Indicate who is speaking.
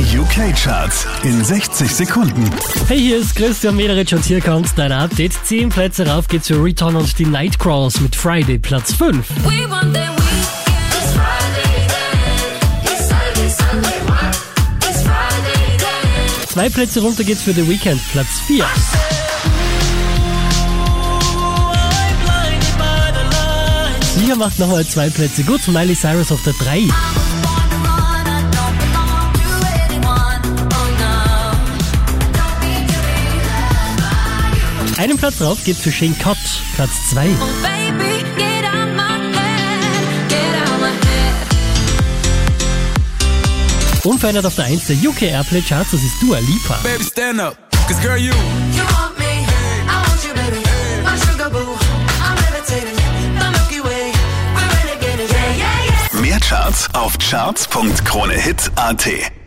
Speaker 1: Die UK-Charts in 60 Sekunden.
Speaker 2: Hey, hier ist Christian Mederich und hier kommt dein Update. Zehn Plätze rauf geht's für Return und die Nightcrawlers mit Friday, Platz 5.
Speaker 3: We want that weekend. It's Friday then. It's Saturday, Sunday, what? It's Friday then.
Speaker 2: Zwei Plätze runter geht's für The Weekend, Platz 4. Sia macht nochmal zwei Plätze gut, Miley Cyrus auf der 3. Einen Platz drauf geht's für Shane Cott, Platz 2.
Speaker 3: Oh baby, get out my head. Get out my head.
Speaker 2: Unverändert auf der 1 der UK Airplay Charts, das ist Dua Lipa.
Speaker 4: Baby, stand up. Cause girl, you.
Speaker 3: You want me, I want you, baby. My sugar boo, I'm levitating. The Milky Way, we're renegading. Yeah, yeah, yeah.
Speaker 1: Mehr Charts auf charts.kronehit.at.